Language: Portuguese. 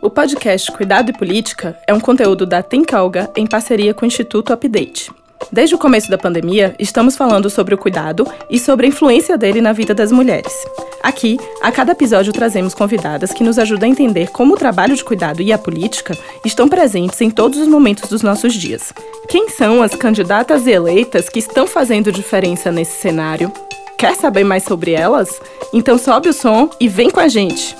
O podcast Cuidado e Política é um conteúdo da Tencalga em parceria com o Instituto Update. Desde o começo da pandemia, estamos falando sobre o cuidado e sobre a influência dele na vida das mulheres. Aqui, a cada episódio trazemos convidadas que nos ajudam a entender como o trabalho de cuidado e a política estão presentes em todos os momentos dos nossos dias. Quem são as candidatas e eleitas que estão fazendo diferença nesse cenário? Quer saber mais sobre elas? Então sobe o som e vem com a gente!